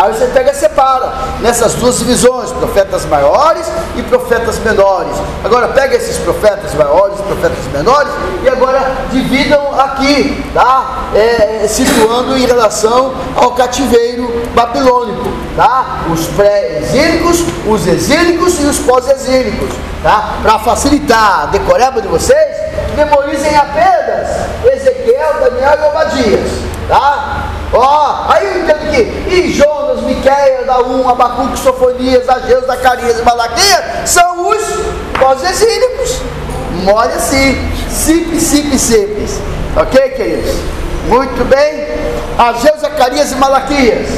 Aí você pega e separa nessas duas divisões, profetas maiores e profetas menores. Agora pega esses profetas maiores e profetas menores e agora dividam aqui, tá? É, situando em relação ao cativeiro babilônico, tá? Os pré-exílicos, os exílicos e os pós-exílicos, tá? Para facilitar a decoreba de vocês, memorizem apenas Ezequiel, Daniel e Obadias, tá? Ó, aí eu entendo que e Jonas, Miqueias, Daum, Abacuque, Sofonias, Ageu, Zacarias e Malaquias são os pós-exílicos. Mole assim, simples, simples, simples. Ok, queridos? Muito bem. Ageu, Zacarias e Malaquias.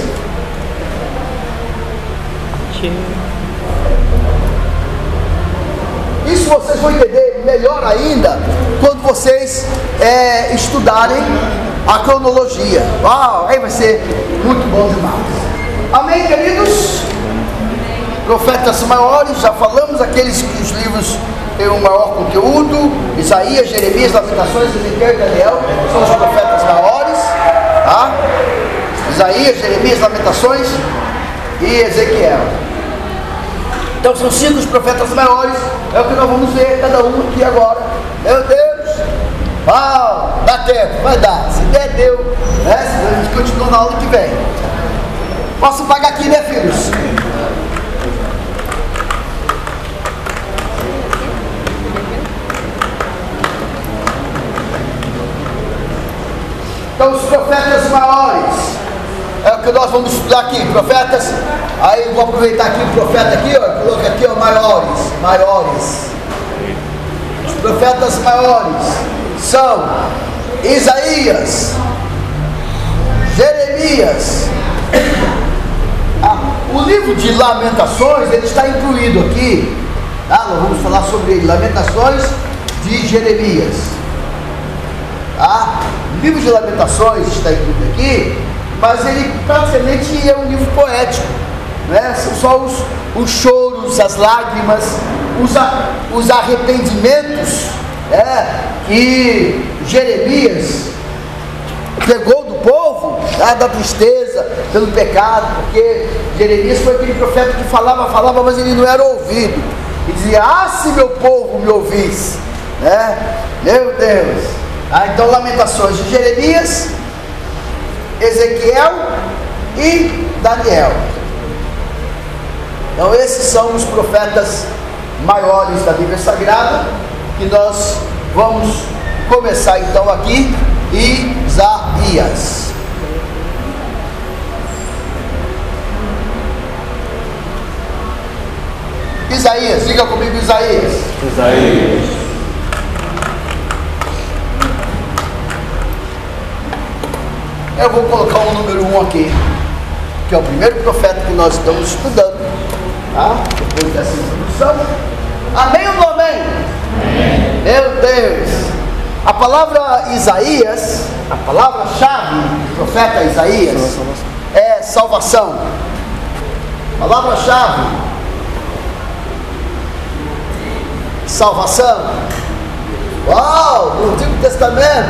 Isso vocês vão entender melhor ainda quando vocês é, estudarem a cronologia. Uau, aí vai ser muito bom demais. Amém, queridos? Profetas maiores, já falamos, aqueles que os livros têm um maior conteúdo, Isaías, Jeremias, Lamentações, Ezequiel e Daniel, são os profetas maiores, tá? Isaías, Jeremias, Lamentações e Ezequiel. Então são cinco os profetas maiores, é o que nós vamos ver cada um aqui agora. Meu Deus! Uau, dá tempo, vai dar. Se der, deu. Né? A gente continua na aula que vem. Posso pagar aqui, né, filhos? Então, os profetas maiores é o que nós vamos estudar aqui, profetas. Aí vou aproveitar aqui o profeta aqui, ó, coloca aqui, ó, maiores, maiores. Os profetas maiores são Isaías, Jeremias. Ah, o livro de Lamentações ele está incluído aqui. Tá? Nós vamos falar sobre ele. Lamentações de Jeremias. Tá? O livro de Lamentações está incluído aqui, mas ele praticamente é um livro poético. Né? São só os, os choros, as lágrimas, os, os arrependimentos é, que Jeremias pegou do povo, tá, da tristeza, pelo pecado, porque Jeremias foi aquele profeta que falava, falava, mas ele não era ouvido. E dizia, ah, se meu povo me ouvisse, né? Meu Deus. Ah, então, lamentações de Jeremias, Ezequiel e Daniel. Então, esses são os profetas maiores da Bíblia Sagrada que nós vamos começar então aqui Isaías. Isaías, diga comigo Isaías. Isaías. Eu vou colocar o número 1 um aqui, que é o primeiro profeta que nós estamos estudando. Tá? Depois dessa introdução. Amém ou não amém? Meu Deus! A palavra Isaías, a palavra-chave do profeta Isaías é salvação. Palavra-chave, salvação. Uau! No Antigo Testamento,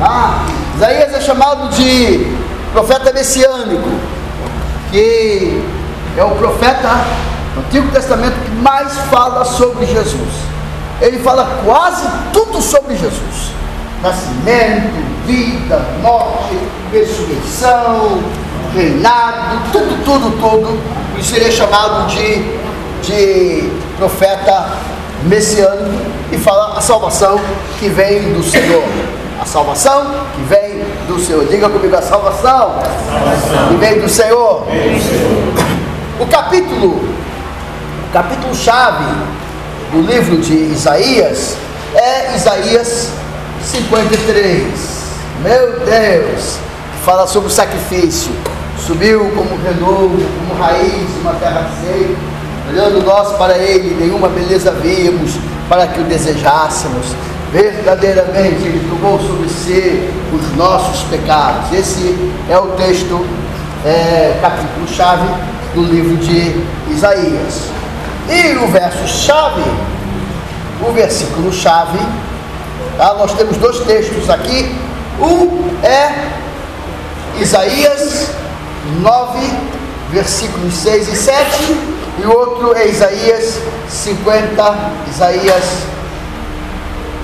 ah, Isaías é chamado de profeta messiânico, que é o profeta no Antigo Testamento que mais fala sobre Jesus ele fala quase tudo sobre Jesus: nascimento, vida, morte, ressurreição, reinado, tudo, tudo, tudo. Isso ele é chamado de, de profeta messiânico e fala a salvação que vem do Senhor. A salvação que vem do Senhor. Diga comigo a salvação, salvação. que vem do Senhor. O capítulo, o capítulo chave do livro de Isaías é Isaías 53. Meu Deus, fala sobre o sacrifício. Subiu como renovo, como raiz uma terra seca. Olhando nós para ele, nenhuma beleza víamos para que o desejássemos. Verdadeiramente ele tomou sobre si os nossos pecados. Esse é o texto, é, capítulo-chave do livro de Isaías. E o verso-chave, o versículo-chave, tá? nós temos dois textos aqui. Um é Isaías 9, versículos 6 e 7, e o outro é Isaías 50, Isaías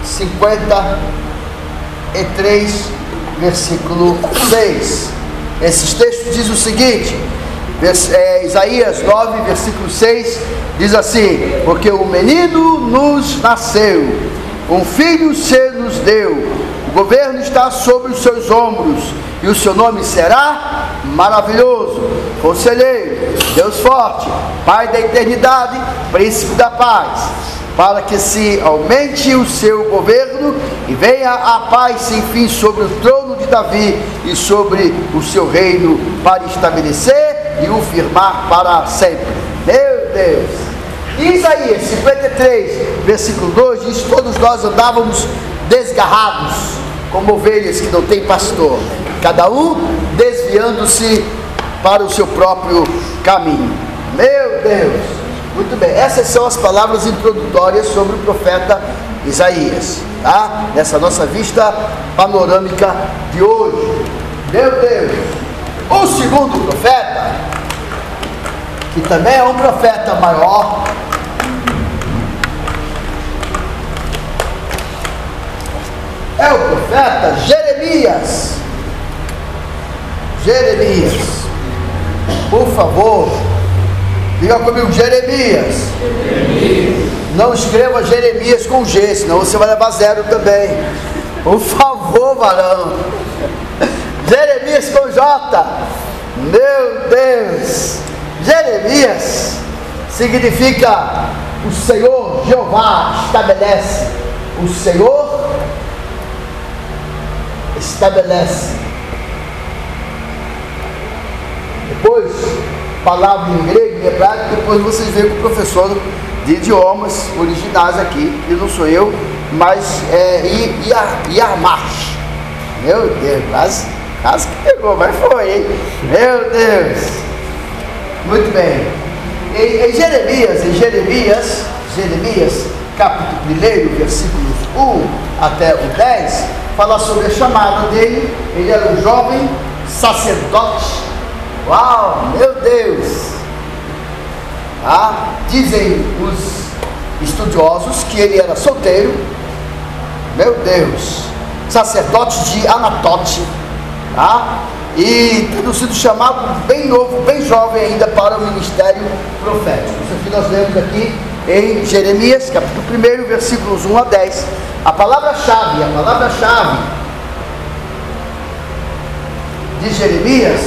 53, versículo 6. Esses textos dizem o seguinte: é, Isaías 9, versículo 6, diz assim: Porque o menino nos nasceu, um filho se nos deu, o governo está sobre os seus ombros, e o seu nome será maravilhoso, conselheiro, Deus forte, Pai da eternidade, príncipe da paz para que se aumente o seu governo e venha a paz sem fim sobre o trono de Davi e sobre o seu reino para estabelecer e o firmar para sempre. Meu Deus! Isaías 53, versículo 2 diz: Todos nós andávamos desgarrados, como ovelhas que não têm pastor, cada um desviando-se para o seu próprio caminho. Meu Deus! Muito bem, essas são as palavras introdutórias sobre o profeta Isaías, tá? Nessa nossa vista panorâmica de hoje. Meu Deus! O segundo profeta, que também é um profeta maior, é o profeta Jeremias. Jeremias, por favor, Diga comigo, Jeremias. Jeremias. Não escreva Jeremias com G, senão você vai levar zero também. Por favor, varão. Jeremias com J. Meu Deus. Jeremias significa o Senhor Jeová estabelece. O Senhor estabelece. Depois palavra em grego, em hebraico, depois vocês veem com o professor de idiomas originais aqui, e não sou eu, mas é Yarmach. Meu Deus, quase, quase que pegou, mas foi, hein? Meu Deus! Muito bem. Em, em Jeremias, em Jeremias, Jeremias, capítulo 1, versículos 1 até o 10, fala sobre a chamada dele. Ele era um jovem sacerdote Uau, meu Deus! Ah, dizem os estudiosos que ele era solteiro, meu Deus, sacerdote de Anatote, tá? e tendo sido chamado bem novo, bem jovem ainda para o ministério profético. Isso aqui nós lemos aqui em Jeremias, capítulo 1, versículos 1 a 10. A palavra-chave, a palavra-chave de Jeremias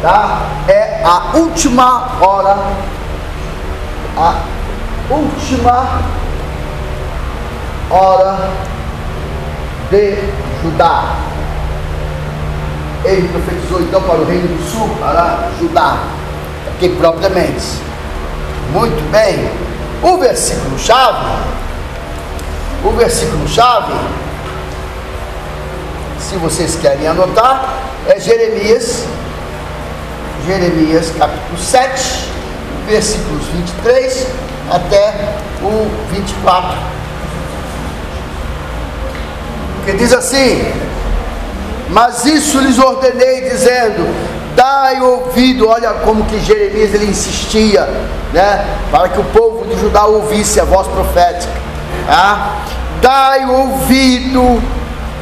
tá? é a última hora, a última hora de Judá. Ele profetizou então para o reino do sul, para Judá, aqui propriamente. Muito bem. O versículo chave, o versículo chave, se vocês querem anotar, é Jeremias Jeremias capítulo 7, versículos 23 até o 24. Que diz assim: Mas isso lhes ordenei, dizendo: Dai ouvido, olha como que Jeremias ele insistia, né? Para que o povo de Judá ouvisse a voz profética. Tá? Dai ouvido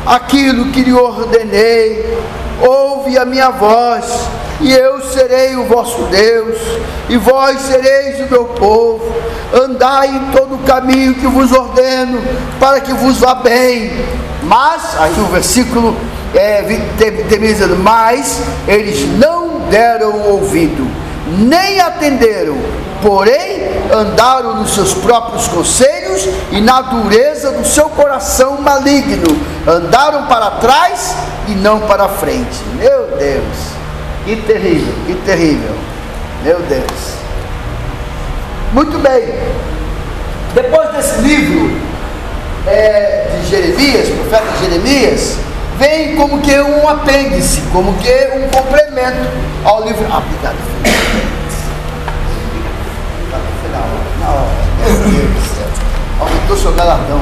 aquilo que lhe ordenei, ouve a minha voz e eu serei o vosso Deus, e vós sereis o meu povo. Andai em todo o caminho que vos ordeno, para que vos vá bem. Mas, aí o versículo é, dizendo: Mas eles não deram ouvido, nem atenderam, porém andaram nos seus próprios conselhos e na dureza do seu coração maligno, andaram para trás e não para frente. Meu Deus. Que terrível, que terrível. Meu Deus. Muito bem. Depois desse livro é, de Jeremias, profeta Jeremias, vem como que um apêndice, como que um complemento ao livro. Ah, obrigado, do. Aumentou seu galardão,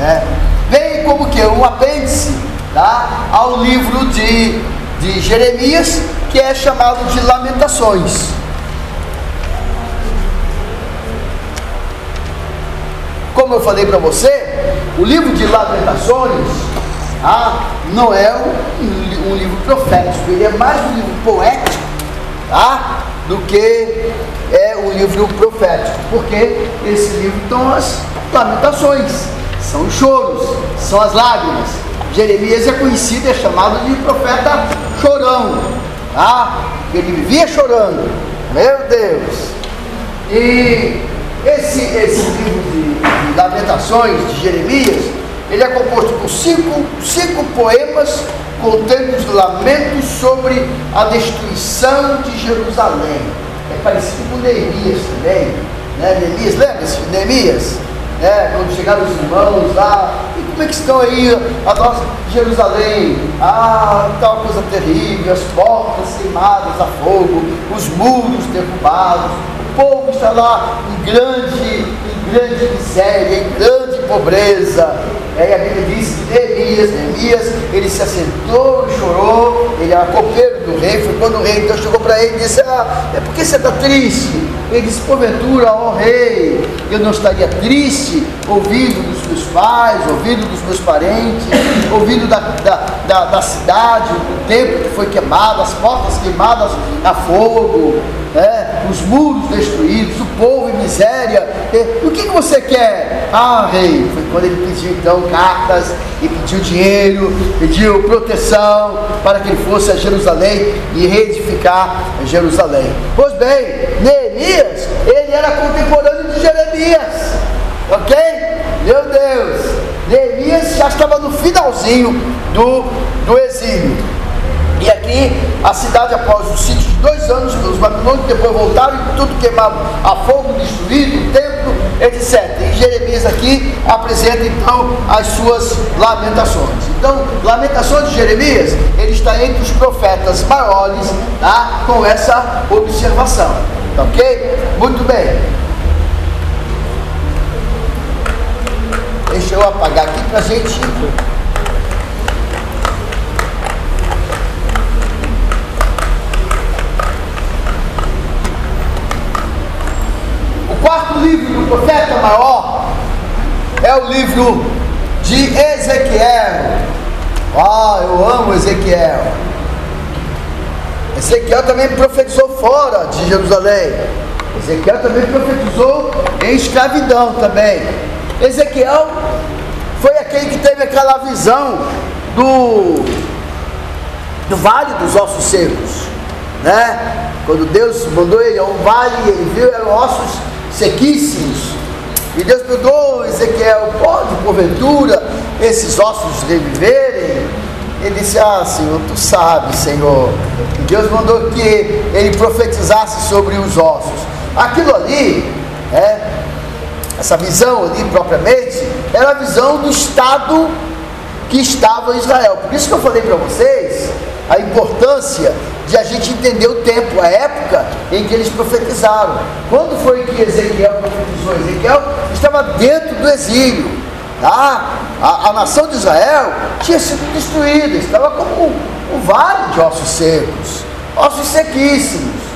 É. Vem como que um apêndice tá, ao livro de de Jeremias, que é chamado de Lamentações. Como eu falei para você, o livro de Lamentações ah, não é um, um, livro profético, ele é mais um livro poético ah, do que é um livro profético, porque esse livro são as lamentações, são os choros, são as lágrimas. Jeremias é conhecido, é chamado de profeta chorão, tá? Ele vivia chorando, meu Deus. E esse, esse livro de, de Lamentações de Jeremias, ele é composto por cinco, cinco poemas contendo os lamentos sobre a destruição de Jerusalém. É parecido com Neemias também. Né? Neemias, lembra-se? Neemias? É, quando chegaram os irmãos lá, e como é que estão aí a nossa Jerusalém? Ah, tal coisa terrível, as portas queimadas a fogo, os muros derrubados, povo está lá em grande, em grande miséria, em grande pobreza. É, e a Bíblia diz que Neemias, Neemias, ele se assentou e chorou, ele era copeiro do rei, foi quando o rei então chegou para ele e disse, ah, é porque você está triste? Ele disse, porventura, ó rei, eu não estaria triste ouvindo dos meus pais, ouvindo dos meus parentes, ouvindo da, da, da, da cidade, o templo que foi queimado, as portas queimadas a fogo, né? os muros destruídos, o povo em miséria. O que, que você quer? Ah, rei, foi quando ele pediu então cartas e pediu dinheiro, pediu proteção para que ele fosse a Jerusalém e reedificar Jerusalém. Pois bem, Neemias, ele era contemporâneo de Jeremias, ok? Meu Deus, Neemias já estava no finalzinho do, do exílio. E aqui a cidade, após os sítios de dois anos, os babilônios depois voltaram e tudo queimado a fogo, destruído, o templo, etc. E Jeremias aqui apresenta então as suas lamentações. Então, lamentações de Jeremias, ele está entre os profetas maiores, tá? com essa observação. Tá ok? Muito bem. Deixa eu apagar aqui para a gente quarto livro do profeta maior é o livro de Ezequiel. Ah, eu amo Ezequiel. Ezequiel também profetizou fora de Jerusalém. Ezequiel também profetizou em escravidão também. Ezequiel foi aquele que teve aquela visão do, do vale dos ossos secos, né? Quando Deus mandou ele a um vale, ele viu eram ossos sequíssimos. E Deus perguntou, Ezequiel, pode porventura esses ossos reviverem? Ele disse, ah Senhor, tu sabes, Senhor. E Deus mandou que ele profetizasse sobre os ossos. Aquilo ali, é, essa visão ali propriamente, era a visão do estado que estava Israel. Por isso que eu falei para vocês a importância de a gente entender o tempo, a época em que eles profetizaram. Quando foi que Ezequiel profetizou? Ezequiel estava dentro do exílio. Tá? A, a nação de Israel tinha sido destruída, estava como um, um vale de ossos secos, ossos sequíssimos.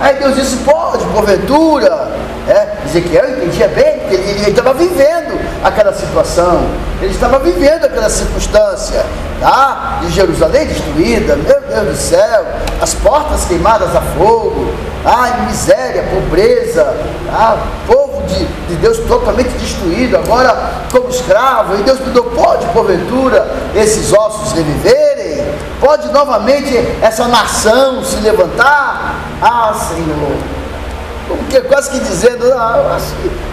Aí Deus disse: pode, porventura. É, Ezequiel entendia bem, porque ele, ele estava vivendo aquela situação, ele estava vivendo aquela circunstância tá? de Jerusalém destruída, meu Deus do céu, as portas queimadas a fogo, ai, miséria, pobreza, tá? povo de, de Deus totalmente destruído, agora como escravo, e Deus me pode porventura esses ossos reviverem? Pode novamente essa nação se levantar? Ah, Senhor, porque quase que dizendo, ah,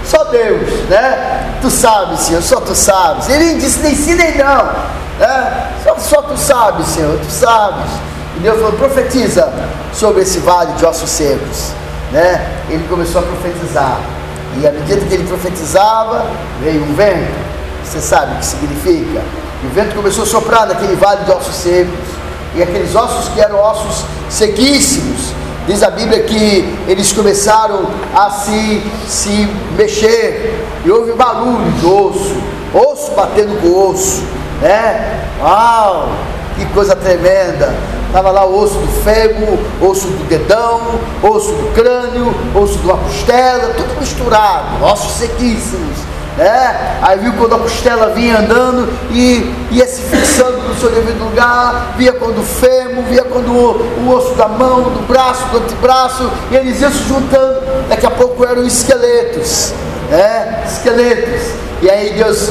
só Deus, né? Tu sabes, Senhor, só tu sabes. Ele disse, nem sim nem não. Né? Só, só tu sabes, Senhor, tu sabes. E Deus falou, profetiza sobre esse vale de ossos secos. Né? Ele começou a profetizar. E à medida que ele profetizava, veio um vento. Você sabe o que significa? E o vento começou a soprar naquele vale de ossos secos. E aqueles ossos que eram ossos sequíssimos, Diz a Bíblia que eles começaram a se, se mexer e houve barulho de osso, osso batendo com osso, né? Uau! que coisa tremenda. Estava lá o osso do fêmur, osso do dedão, osso do crânio, osso de uma costela, tudo misturado, ossos sequíssimos. Né? Aí viu quando a costela vinha andando e ia se fixando no seu devido lugar, via quando o fêmur, via quando o, o osso da mão, do braço, do antebraço, e eles iam se juntando. Daqui a pouco eram esqueletos, né? esqueletos. E aí Deus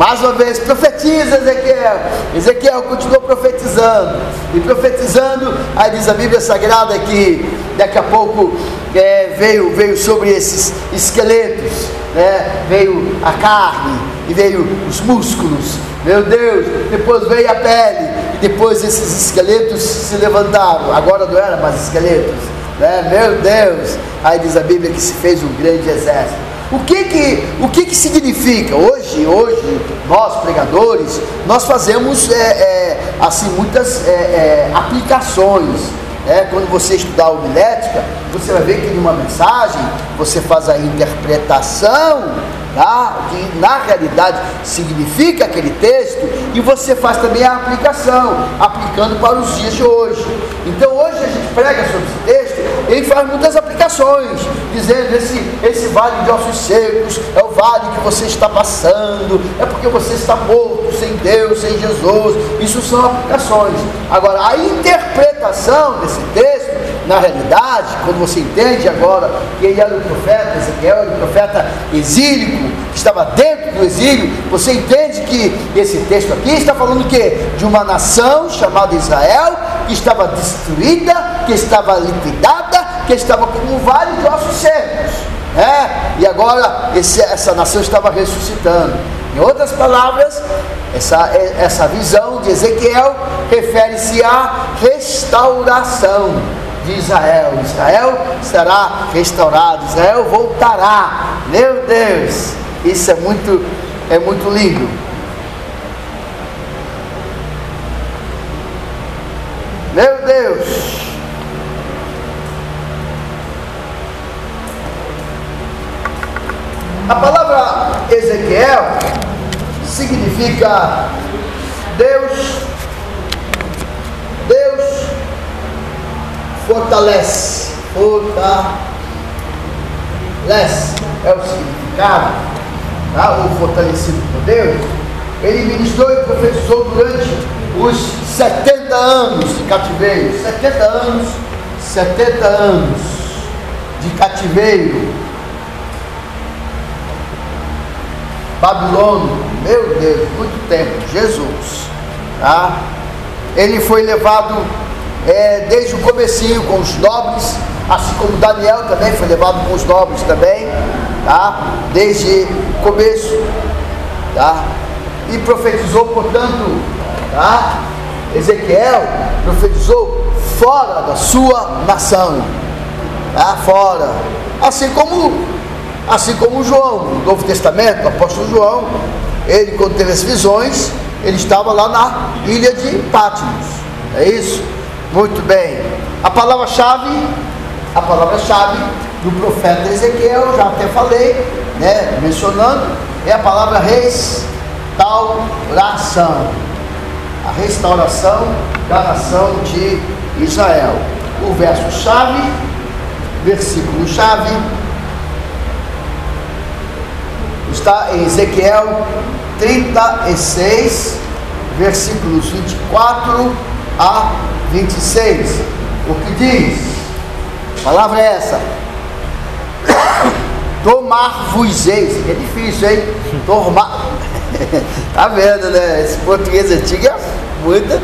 mais uma vez, profetiza Ezequiel. Ezequiel continuou profetizando. E profetizando, aí diz a Bíblia Sagrada que daqui a pouco é, veio, veio sobre esses esqueletos, né? veio a carne e veio os músculos. Meu Deus, depois veio a pele. E depois esses esqueletos se levantaram. Agora não eram mais esqueletos. Né? Meu Deus. Aí diz a Bíblia que se fez um grande exército. O que que, o que, que significa? Hoje, hoje, nós pregadores, nós fazemos é, é, assim muitas é, é aplicações. É, quando você estudar homilética, você vai ver que numa mensagem você faz a interpretação tá? que na realidade significa aquele texto, e você faz também a aplicação, aplicando para os dias de hoje. Então hoje a gente prega sobre esse texto, ele faz muitas aplicações, dizendo esse, esse vale de ossos secos é o vale que você está passando, é porque você está morto sem Deus, sem Jesus. Isso são aplicações. Agora, a interpretação desse texto na realidade, quando você entende agora que ele era o profeta, Ezequiel era o profeta exílico, que estava dentro do exílio, você entende que esse texto aqui está falando que de uma nação chamada Israel, que estava destruída, que estava liquidada, que estava como um de ossos secos. É, e agora esse, essa nação estava ressuscitando. Em outras palavras, essa, essa visão de Ezequiel refere-se à restauração de Israel. Israel será restaurado, Israel voltará. Meu Deus, isso é muito, é muito lindo. Meu Deus. A palavra Ezequiel significa Deus fortalece. Fortalece é o significado, tá? ou fortalecido por Deus. Ele ministrou e profetizou durante os 70 anos de cativeiro. 70 anos, 70 anos de cativeiro. Babilônia, meu Deus, muito tempo, Jesus. Tá? Ele foi levado é, desde o comecinho com os nobres, assim como Daniel também foi levado com os nobres também, tá? Desde o começo, tá? E profetizou, portanto, tá? Ezequiel profetizou fora da sua nação, tá? Fora, assim como, assim como João, no Novo Testamento, o apóstolo João, ele quando teve as visões, ele estava lá na ilha de Patmos, é isso? Muito bem. A palavra-chave, a palavra-chave do profeta Ezequiel, já até falei, né, mencionando, é a palavra restauração. A restauração da nação de Israel. O verso-chave, versículo-chave, está em Ezequiel 36, versículos 24 a 26. O que diz? A palavra é essa. Tomar-vos-eis. É difícil, hein? Tomar. tá vendo, né? Esse português antigo é muito.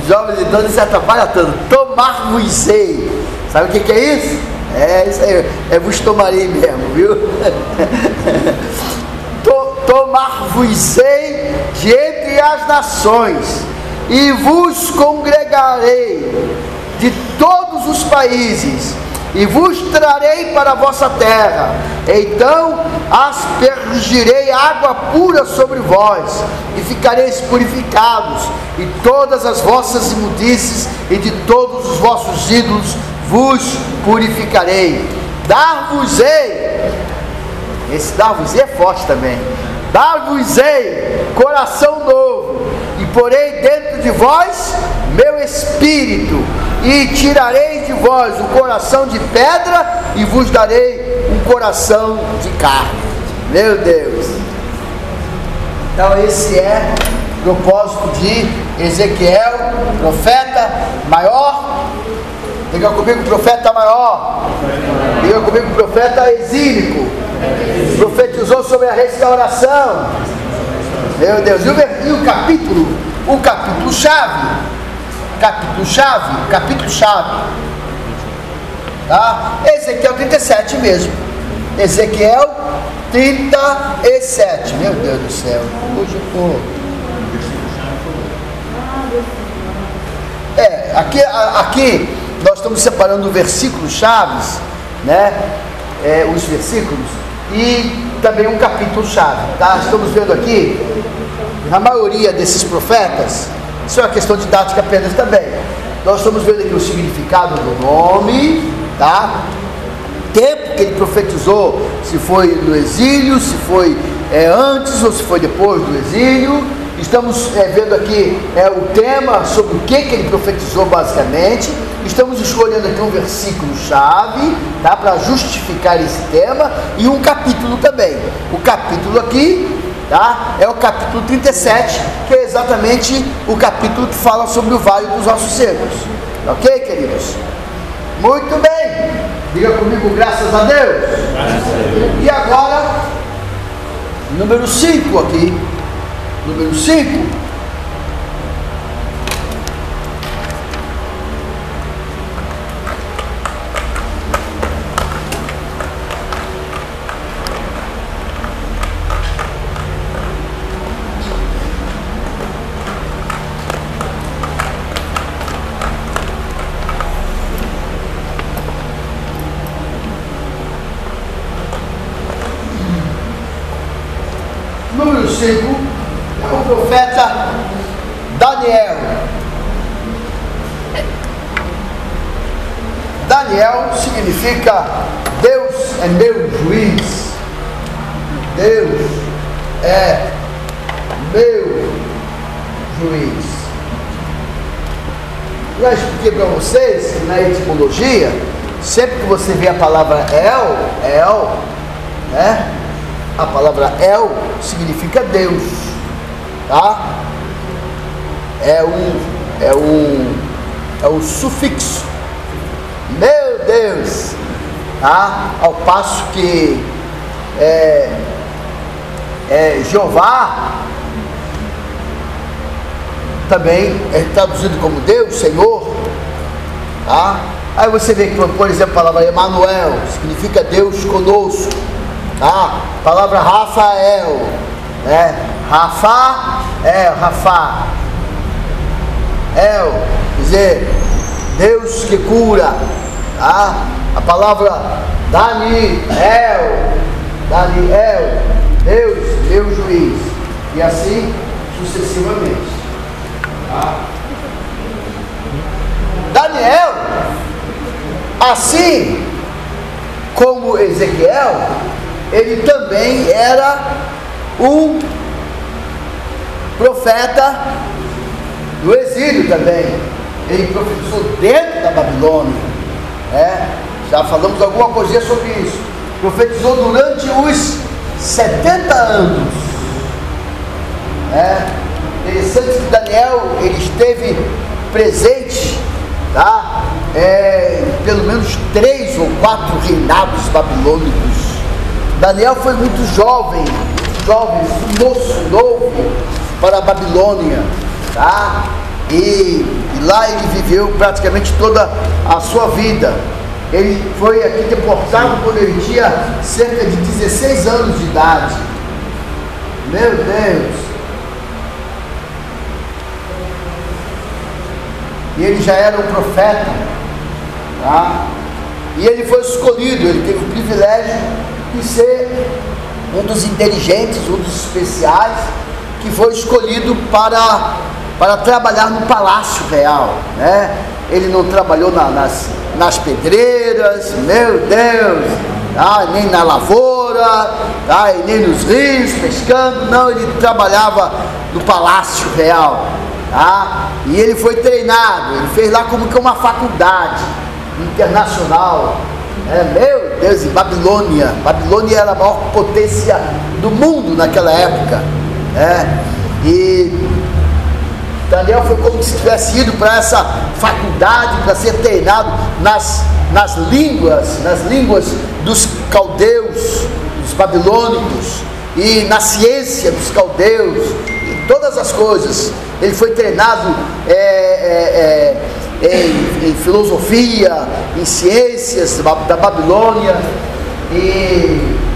Os jovens então se atrapalham tanto. Tomar-vos-ei. Sabe o que, que é isso? É isso aí. É vos tomarei mesmo, viu? Tomar-vos-ei de entre as nações e vos congregarei de todos os países, e vos trarei para a vossa terra. Então aspergirei água pura sobre vós, e ficareis purificados, e todas as vossas imundícies e de todos os vossos ídolos vos purificarei. Dar-vos-ei, esse dar-vos-ei é forte também. Dar-vos-ei coração novo porei dentro de vós meu espírito, e tirarei de vós o coração de pedra, e vos darei um coração de carne. Meu Deus. Então esse é o propósito de Ezequiel, profeta maior. Diga comigo, profeta maior. Diga comigo, profeta exílico. Profetizou sobre a restauração. Meu Deus, e o, capítulo, o capítulo chave, capítulo chave, capítulo chave, tá? Ezequiel 37 mesmo. Ezequiel 37. Meu Deus do céu. Hoje eu tô. É, aqui, aqui nós estamos separando versículos chaves, né? É, os versículos e também um capítulo chave, tá? Estamos vendo aqui, na maioria desses profetas, isso é uma questão didática apenas também. Nós estamos vendo aqui o significado do nome, tá? tempo que ele profetizou, se foi no exílio, se foi é, antes ou se foi depois do exílio. Estamos é, vendo aqui é, o tema sobre o que, que ele profetizou basicamente. Estamos escolhendo aqui um versículo chave tá, para justificar esse tema e um capítulo também. O capítulo aqui tá, é o capítulo 37, que é exatamente o capítulo que fala sobre o vale dos ossos secos. Ok, queridos? Muito bem. Diga comigo, graças a Deus. Graças a Deus. E agora, número 5 aqui. Número 5. O profeta Daniel. Daniel significa Deus é meu juiz. Deus é meu juiz. Já expliquei para vocês que na etimologia, sempre que você vê a palavra El, El, né? A palavra El significa Deus, tá? É um, é um, é um sufixo. Meu Deus, tá? Ao passo que é, é Jeová também é traduzido como Deus, Senhor, tá? Aí você vê que, por exemplo, a palavra Emanuel significa Deus conosco. Tá? Palavra Rafael, né? Rafa, é, Rafa. El, quer dizer, Deus que cura. Tá? A palavra Daniel, Daniel, Deus, meu juiz. E assim sucessivamente. Tá? Daniel, assim como Ezequiel, ele também era um profeta do exílio também. Ele profetizou dentro da Babilônia. Né? Já falamos alguma coisa sobre isso. Profetizou durante os 70 anos. É interessante que Daniel ele esteve presente, tá? É, pelo menos três ou quatro reinados babilônicos Daniel foi muito jovem, jovem, moço, novo para a Babilônia, tá? E, e, lá ele viveu praticamente toda a sua vida. Ele foi aqui deportado quando ele tinha cerca de 16 anos de idade. Meu Deus! E ele já era um profeta, tá? E ele foi escolhido, ele teve o privilégio de ser um dos inteligentes, um dos especiais, que foi escolhido para, para trabalhar no palácio real. Né? Ele não trabalhou na, nas, nas pedreiras, meu Deus, tá? nem na lavoura, tá? nem nos rios pescando, não, ele trabalhava do Palácio Real. Tá? E ele foi treinado, ele fez lá como que uma faculdade internacional. É, meu Deus, em Babilônia. Babilônia era a maior potência do mundo naquela época. É, e Daniel foi como se tivesse ido para essa faculdade para ser treinado nas, nas línguas, nas línguas dos caldeus, dos babilônicos, e na ciência dos caldeus, em todas as coisas. Ele foi treinado é, é, é, em, em, filosofia, em ciências da Babilônia. E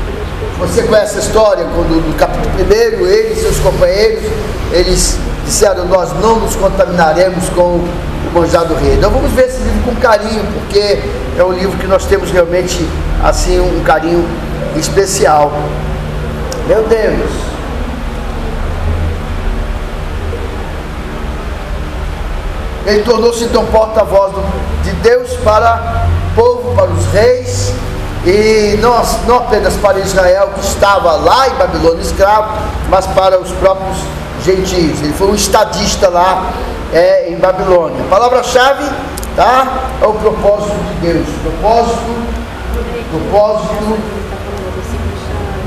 você conhece a história, quando no capítulo 1, ele e seus companheiros, eles disseram, nós não nos contaminaremos com o manjar do rei. Então vamos ver esse livro com carinho, porque é um livro que nós temos realmente assim um carinho especial. Meu Deus. Ele tornou-se então porta-voz de Deus para o povo, para os reis, e não, não apenas para Israel que estava lá em Babilônia escravo, mas para os próprios gentios. Ele foi um estadista lá é, em Babilônia. Palavra-chave tá, é o propósito de Deus. Propósito, propósito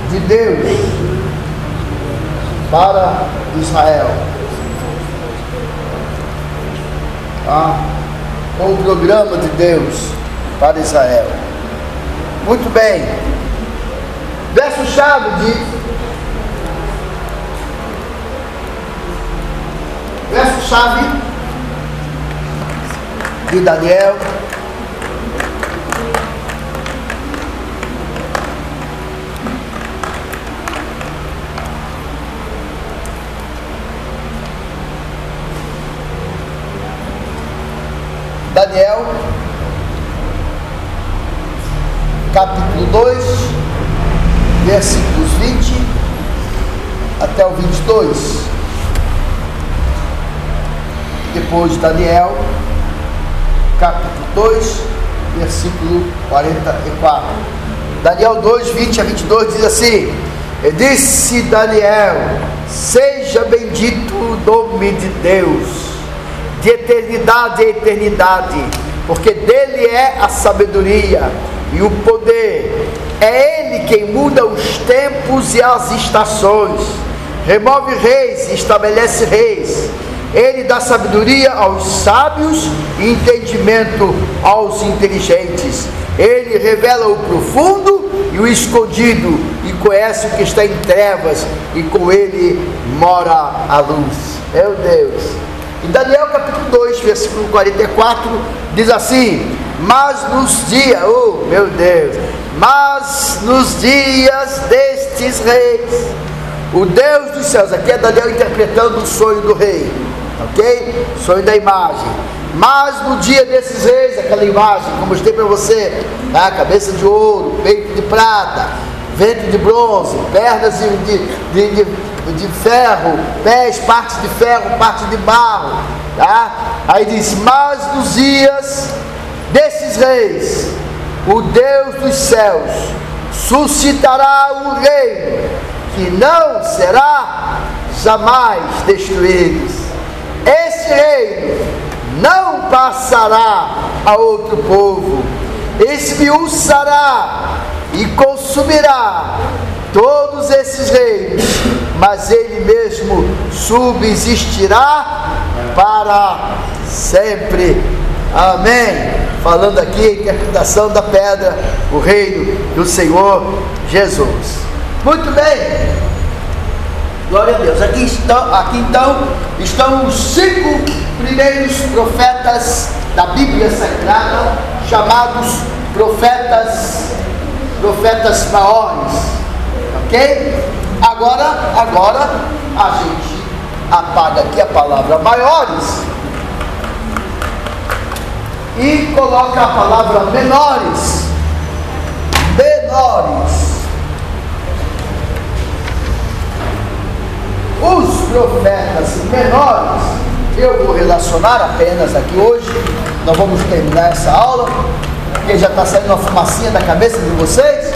de Deus para Israel. Tá? O programa de Deus para Israel. Muito bem. Verso-chave de. Verso-chave de Daniel. Daniel capítulo 2, versículos 20 até o 22. Depois de Daniel, capítulo 2, versículo 44. Daniel 2, 20 a 22 diz assim: e Disse Daniel: Seja bendito o nome de Deus, de eternidade a eternidade, porque dele é a sabedoria e o poder. É Ele quem muda os tempos e as estações, remove reis e estabelece reis. Ele dá sabedoria aos sábios e entendimento aos inteligentes. Ele revela o profundo e o escondido, e conhece o que está em trevas, e com ele mora a luz. Meu Deus. Em Daniel capítulo 2, versículo 44, diz assim: mas nos dias, oh meu Deus, mas nos dias destes reis, o Deus dos céus, aqui é Daniel interpretando o sonho do rei, ok? Sonho da imagem. Mas no dia desses reis, aquela imagem, como mostrei para você, tá? cabeça de ouro, peito de prata, ventre de bronze, pernas de, de, de, de, ferro, pés, parte de ferro, parte de barro. Tá? Aí diz, mas nos dias reis, o Deus dos céus suscitará um reino que não será jamais destruído. Esse reino não passará a outro povo, esmiuçará e consumirá todos esses reinos, mas ele mesmo subsistirá para sempre. Amém falando aqui a interpretação da pedra, o reino do Senhor Jesus. Muito bem, glória a Deus. Aqui, estão, aqui então estão os cinco primeiros profetas da Bíblia Sagrada, chamados profetas, profetas maiores, ok? Agora, agora a gente apaga aqui a palavra maiores e coloca a palavra menores. Menores. Os profetas menores, eu vou relacionar apenas aqui hoje, nós vamos terminar essa aula, porque já está saindo uma fumacinha da cabeça de vocês,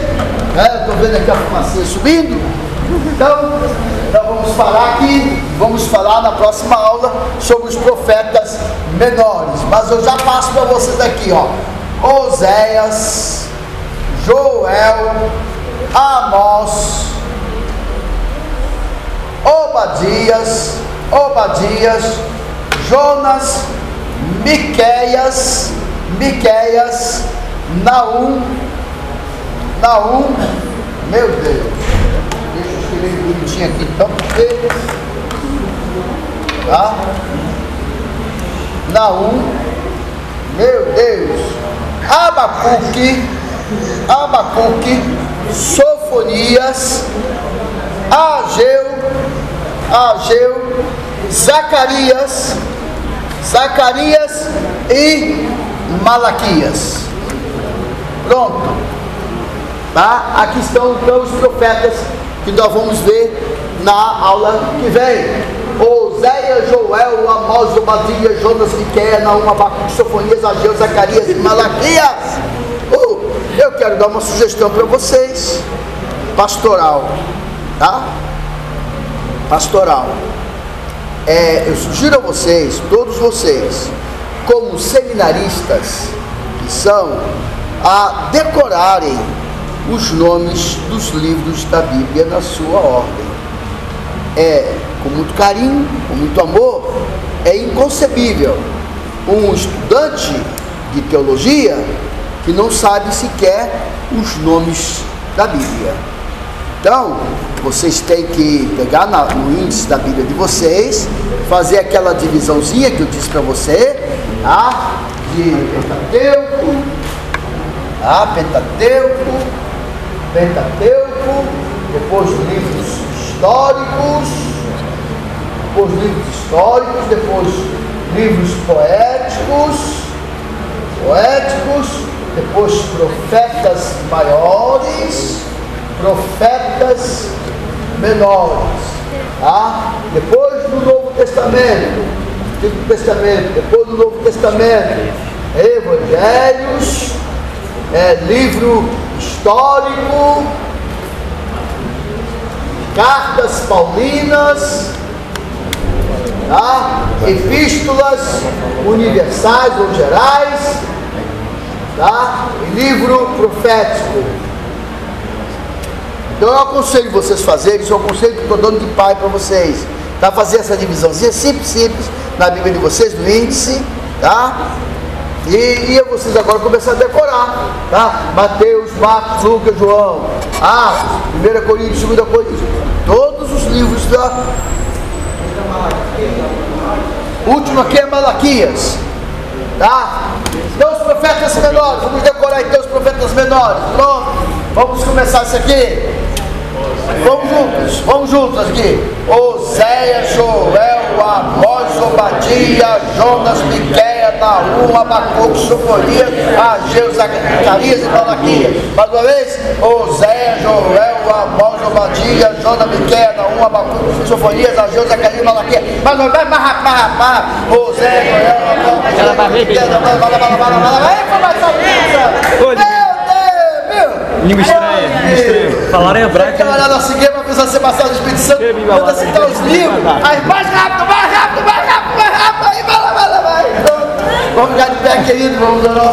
né? estou vendo aqui a fumacinha subindo, então nós vamos parar aqui vamos falar na próxima aula sobre os profetas menores. Mas eu já passo para vocês aqui, ó. Oséias, Joel, Amós, Obadias, Obadias, Jonas, Miqueias, Miqueias, Naum, Naum, meu Deus, deixa eu escrever bonitinho aqui então, porque, tá? Naum, meu Deus, Abacuque, Abacuque, Sofonias, Ageu, Ageu, Zacarias, Zacarias e Malaquias. Pronto. Tá? Aqui estão então os profetas que nós vamos ver na aula que vem. Oséias, Joel, Amós, Obadias, Jonas, Miquel, Naum, Abacuque, Sofonias, Ageu, Zacarias e Malaquias. Uh, eu quero dar uma sugestão para vocês, pastoral, tá? Pastoral. É, eu sugiro a vocês, todos vocês, como seminaristas que são, a decorarem os nomes dos livros da Bíblia na sua ordem. É com muito carinho, com muito amor, é inconcebível um estudante de teologia que não sabe sequer os nomes da Bíblia. Então, vocês têm que pegar na, no índice da Bíblia de vocês, fazer aquela divisãozinha que eu disse para você, tá? De Pentateuco, tá? Pentateuco, Pentateuco, depois livros históricos, depois livros históricos, depois livros poéticos, poéticos, depois profetas maiores, profetas menores. Tá? Depois do Novo Testamento, Antigo Testamento, depois do Novo Testamento, Evangelhos, é, livro histórico, cartas paulinas, tá? epístolas universais ou gerais, tá? livro profético. Então eu aconselho vocês fazerem, isso é um conselho que estou dando de pai para vocês. Tá? Fazer essa divisãozinha simples, simples, na Bíblia de vocês, no índice, tá? E, e vocês agora começar a decorar, tá? Mateus, Marcos, Lucas, João, Atos, 1 Coríntios, 2 Coríntios, todos os livros da. Último aqui é Malaquias, tá? Então os profetas menores, vamos decorar então os profetas menores, pronto? Vamos começar isso aqui. Vamos juntos, vamos juntos aqui. Oséias, Joel, Amós, Obadia, Jonas, Miquéia, Naum, Abacuque, Sofonias, Ageu, Zacarias e Malaquias. Mais uma vez, Oséias, Joel, Amós, Obadia, Jonas, Miquéia, Naum, Abacuque, Sofonias, Ageu, Zacarias e Malaquias. Mais uma vez, mais mais rápido, mais rápido. Oséias, Joel, Amós, Obadia, Miquéia, Naum, Língua estranha, língua estranha. Falaram em hebraico. Tem que olhar nosso guia para precisar ser passado do Espírito Santo. Manda citar os livros. Aí, mais rápido, mais rápido, mais rápido, mais rápido. Aí, vai lá, vai lá, vai. Vamos ficar de pé, querido. Vamos dar